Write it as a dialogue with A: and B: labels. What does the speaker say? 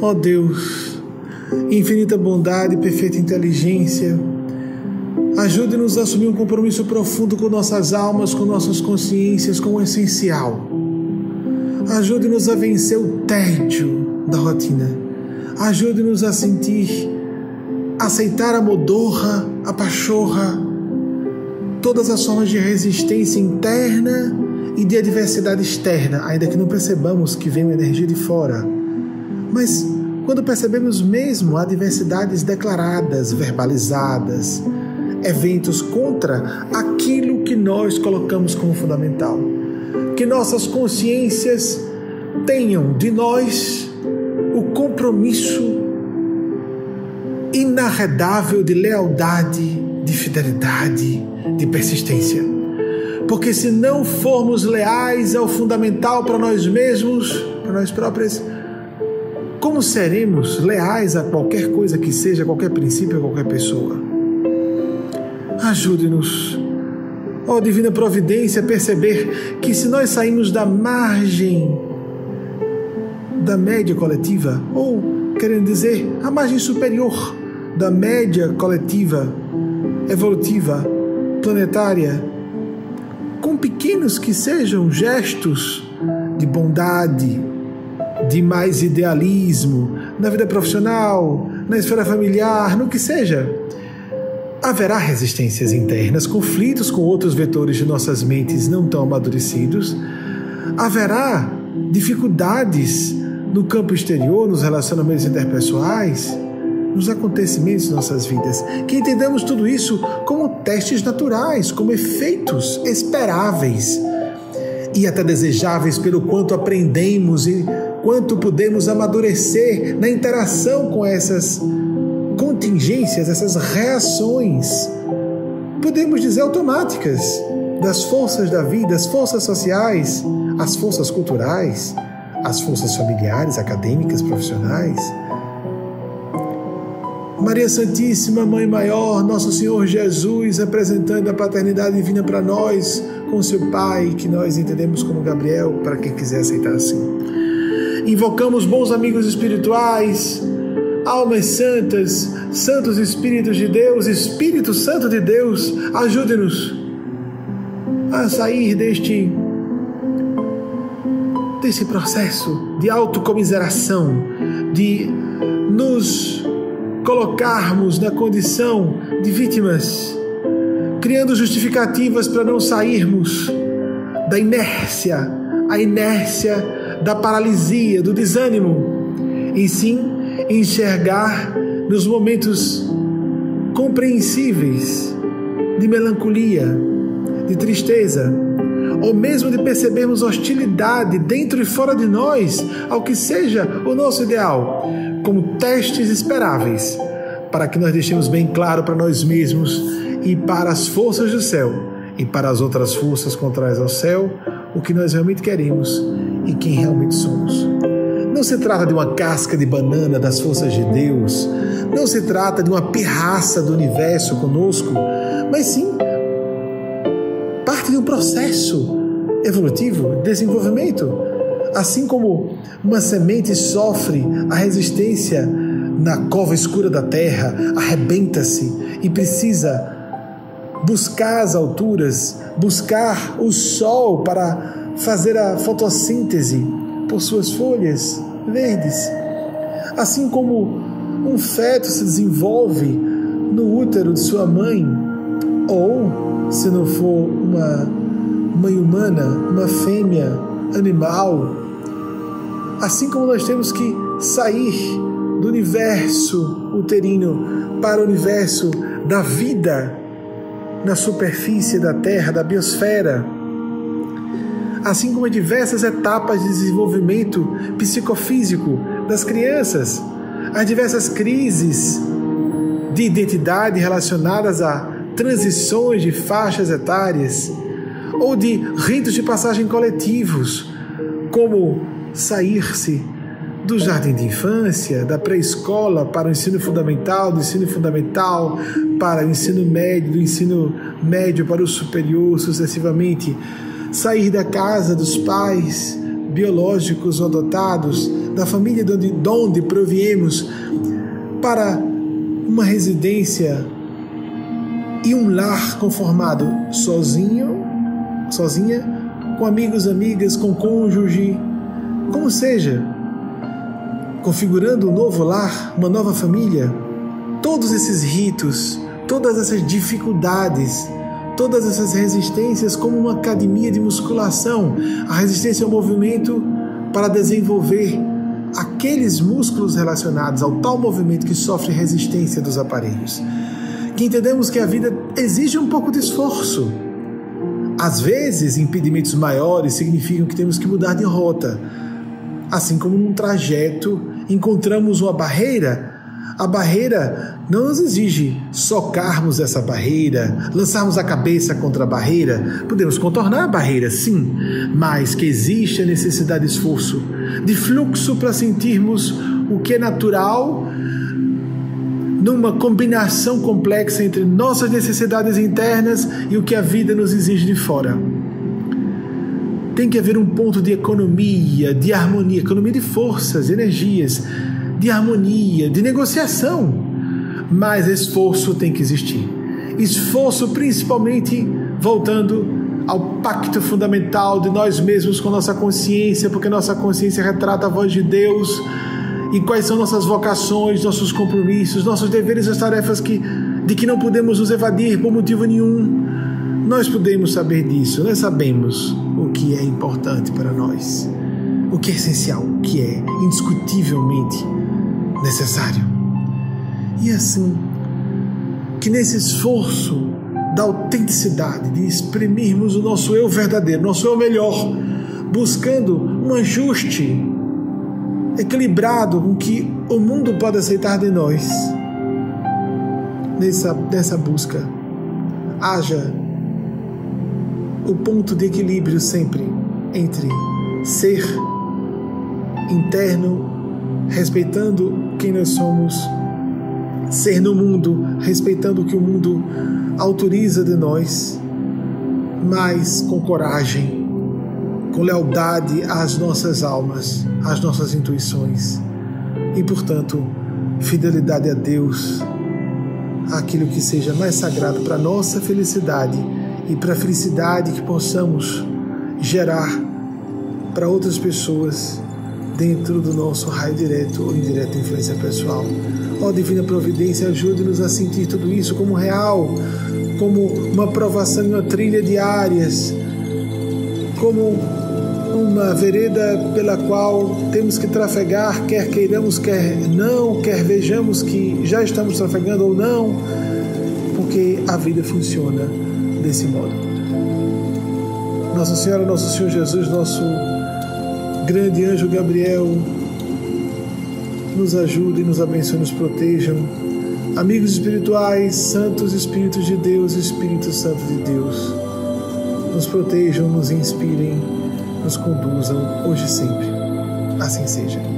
A: Ó Deus, infinita bondade e perfeita inteligência, ajude-nos a assumir um compromisso profundo com nossas almas, com nossas consciências, com o essencial. Ajude-nos a vencer o tédio da rotina. Ajude-nos a sentir, aceitar a modorra, a pachorra, todas as formas de resistência interna e de adversidade externa, ainda que não percebamos que vem uma energia de fora. Mas quando percebemos mesmo adversidades declaradas, verbalizadas, eventos contra aquilo que nós colocamos como fundamental, que nossas consciências tenham de nós o compromisso inarredável de lealdade, de fidelidade, de persistência. Porque se não formos leais ao fundamental para nós mesmos, para nós próprios, como seremos leais a qualquer coisa que seja, qualquer princípio, qualquer pessoa? Ajude-nos, ó oh, Divina Providência, a perceber que se nós saímos da margem da média coletiva, ou, querendo dizer, a margem superior da média coletiva, evolutiva, planetária, com pequenos que sejam gestos de bondade, de mais idealismo, na vida profissional, na esfera familiar, no que seja. Haverá resistências internas, conflitos com outros vetores de nossas mentes não tão amadurecidos. Haverá dificuldades no campo exterior, nos relacionamentos interpessoais nos acontecimentos de nossas vidas, que entendamos tudo isso como testes naturais, como efeitos esperáveis e até desejáveis pelo quanto aprendemos e quanto podemos amadurecer na interação com essas contingências, essas reações, podemos dizer automáticas, das forças da vida, as forças sociais, as forças culturais, as forças familiares, acadêmicas, profissionais Maria Santíssima, Mãe Maior, Nosso Senhor Jesus, apresentando a paternidade divina para nós, com seu Pai, que nós entendemos como Gabriel, para quem quiser aceitar assim. Invocamos bons amigos espirituais, almas santas, santos Espíritos de Deus, Espírito Santo de Deus, ajude-nos a sair deste desse processo de autocomiseração, de nos colocarmos na condição de vítimas, criando justificativas para não sairmos da inércia, a inércia da paralisia, do desânimo, e sim enxergar nos momentos compreensíveis de melancolia, de tristeza, ou mesmo de percebermos hostilidade dentro e fora de nós ao que seja o nosso ideal, como testes esperáveis, para que nós deixemos bem claro para nós mesmos e para as forças do céu e para as outras forças contrárias ao céu o que nós realmente queremos e quem realmente somos. Não se trata de uma casca de banana das forças de Deus, não se trata de uma pirraça do universo conosco, mas sim parte de um processo evolutivo, desenvolvimento Assim como uma semente sofre a resistência na cova escura da terra, arrebenta-se e precisa buscar as alturas, buscar o sol para fazer a fotossíntese por suas folhas verdes. Assim como um feto se desenvolve no útero de sua mãe, ou, se não for uma mãe humana, uma fêmea animal, assim como nós temos que sair do universo uterino para o universo da vida na superfície da Terra, da biosfera, assim como diversas etapas de desenvolvimento psicofísico das crianças, as diversas crises de identidade relacionadas a transições de faixas etárias ou de ritos de passagem coletivos, como sair-se do jardim de infância, da pré-escola para o ensino fundamental, do ensino fundamental para o ensino médio, do ensino médio para o superior, sucessivamente. Sair da casa dos pais biológicos ou adotados, da família de onde, de onde proviemos, para uma residência e um lar conformado sozinho, sozinha, com amigos, amigas, com cônjuge, como seja, configurando um novo lar, uma nova família, todos esses ritos, todas essas dificuldades, todas essas resistências como uma academia de musculação, a resistência ao movimento para desenvolver aqueles músculos relacionados ao tal movimento que sofre resistência dos aparelhos. Que entendemos que a vida exige um pouco de esforço. Às vezes, impedimentos maiores significam que temos que mudar de rota. Assim como num trajeto encontramos uma barreira, a barreira não nos exige socarmos essa barreira, lançarmos a cabeça contra a barreira. Podemos contornar a barreira, sim, mas que existe a necessidade de esforço, de fluxo para sentirmos o que é natural numa combinação complexa entre nossas necessidades internas e o que a vida nos exige de fora. Tem que haver um ponto de economia, de harmonia, economia de forças, energias de harmonia, de negociação. Mas esforço tem que existir. Esforço principalmente voltando ao pacto fundamental de nós mesmos com nossa consciência, porque nossa consciência retrata a voz de Deus e quais são nossas vocações, nossos compromissos, nossos deveres e as tarefas que, de que não podemos nos evadir por motivo nenhum. Nós podemos saber disso, nós sabemos o que é importante para nós, o que é essencial, o que é indiscutivelmente necessário. E assim, que nesse esforço da autenticidade, de exprimirmos o nosso eu verdadeiro, nosso eu melhor, buscando um ajuste equilibrado com que o mundo pode aceitar de nós, nessa, nessa busca, haja o ponto de equilíbrio sempre entre ser interno respeitando quem nós somos, ser no mundo, respeitando o que o mundo autoriza de nós, mas com coragem, com lealdade às nossas almas, às nossas intuições e, portanto, fidelidade a Deus, aquilo que seja mais sagrado para nossa felicidade e para a felicidade que possamos gerar para outras pessoas dentro do nosso raio direto ou indireta influência pessoal. Ó Divina Providência, ajude-nos a sentir tudo isso como real, como uma provação em uma trilha diárias, como uma vereda pela qual temos que trafegar, quer queiramos, quer não, quer vejamos que já estamos trafegando ou não, porque a vida funciona desse modo. Nossa Senhora, Nosso Senhor Jesus, nosso grande anjo Gabriel, nos ajude, nos abençoe, nos protejam. Amigos espirituais, santos Espíritos de Deus, Espírito Santo de Deus, nos protejam, nos inspirem, nos conduzam hoje e sempre. Assim seja.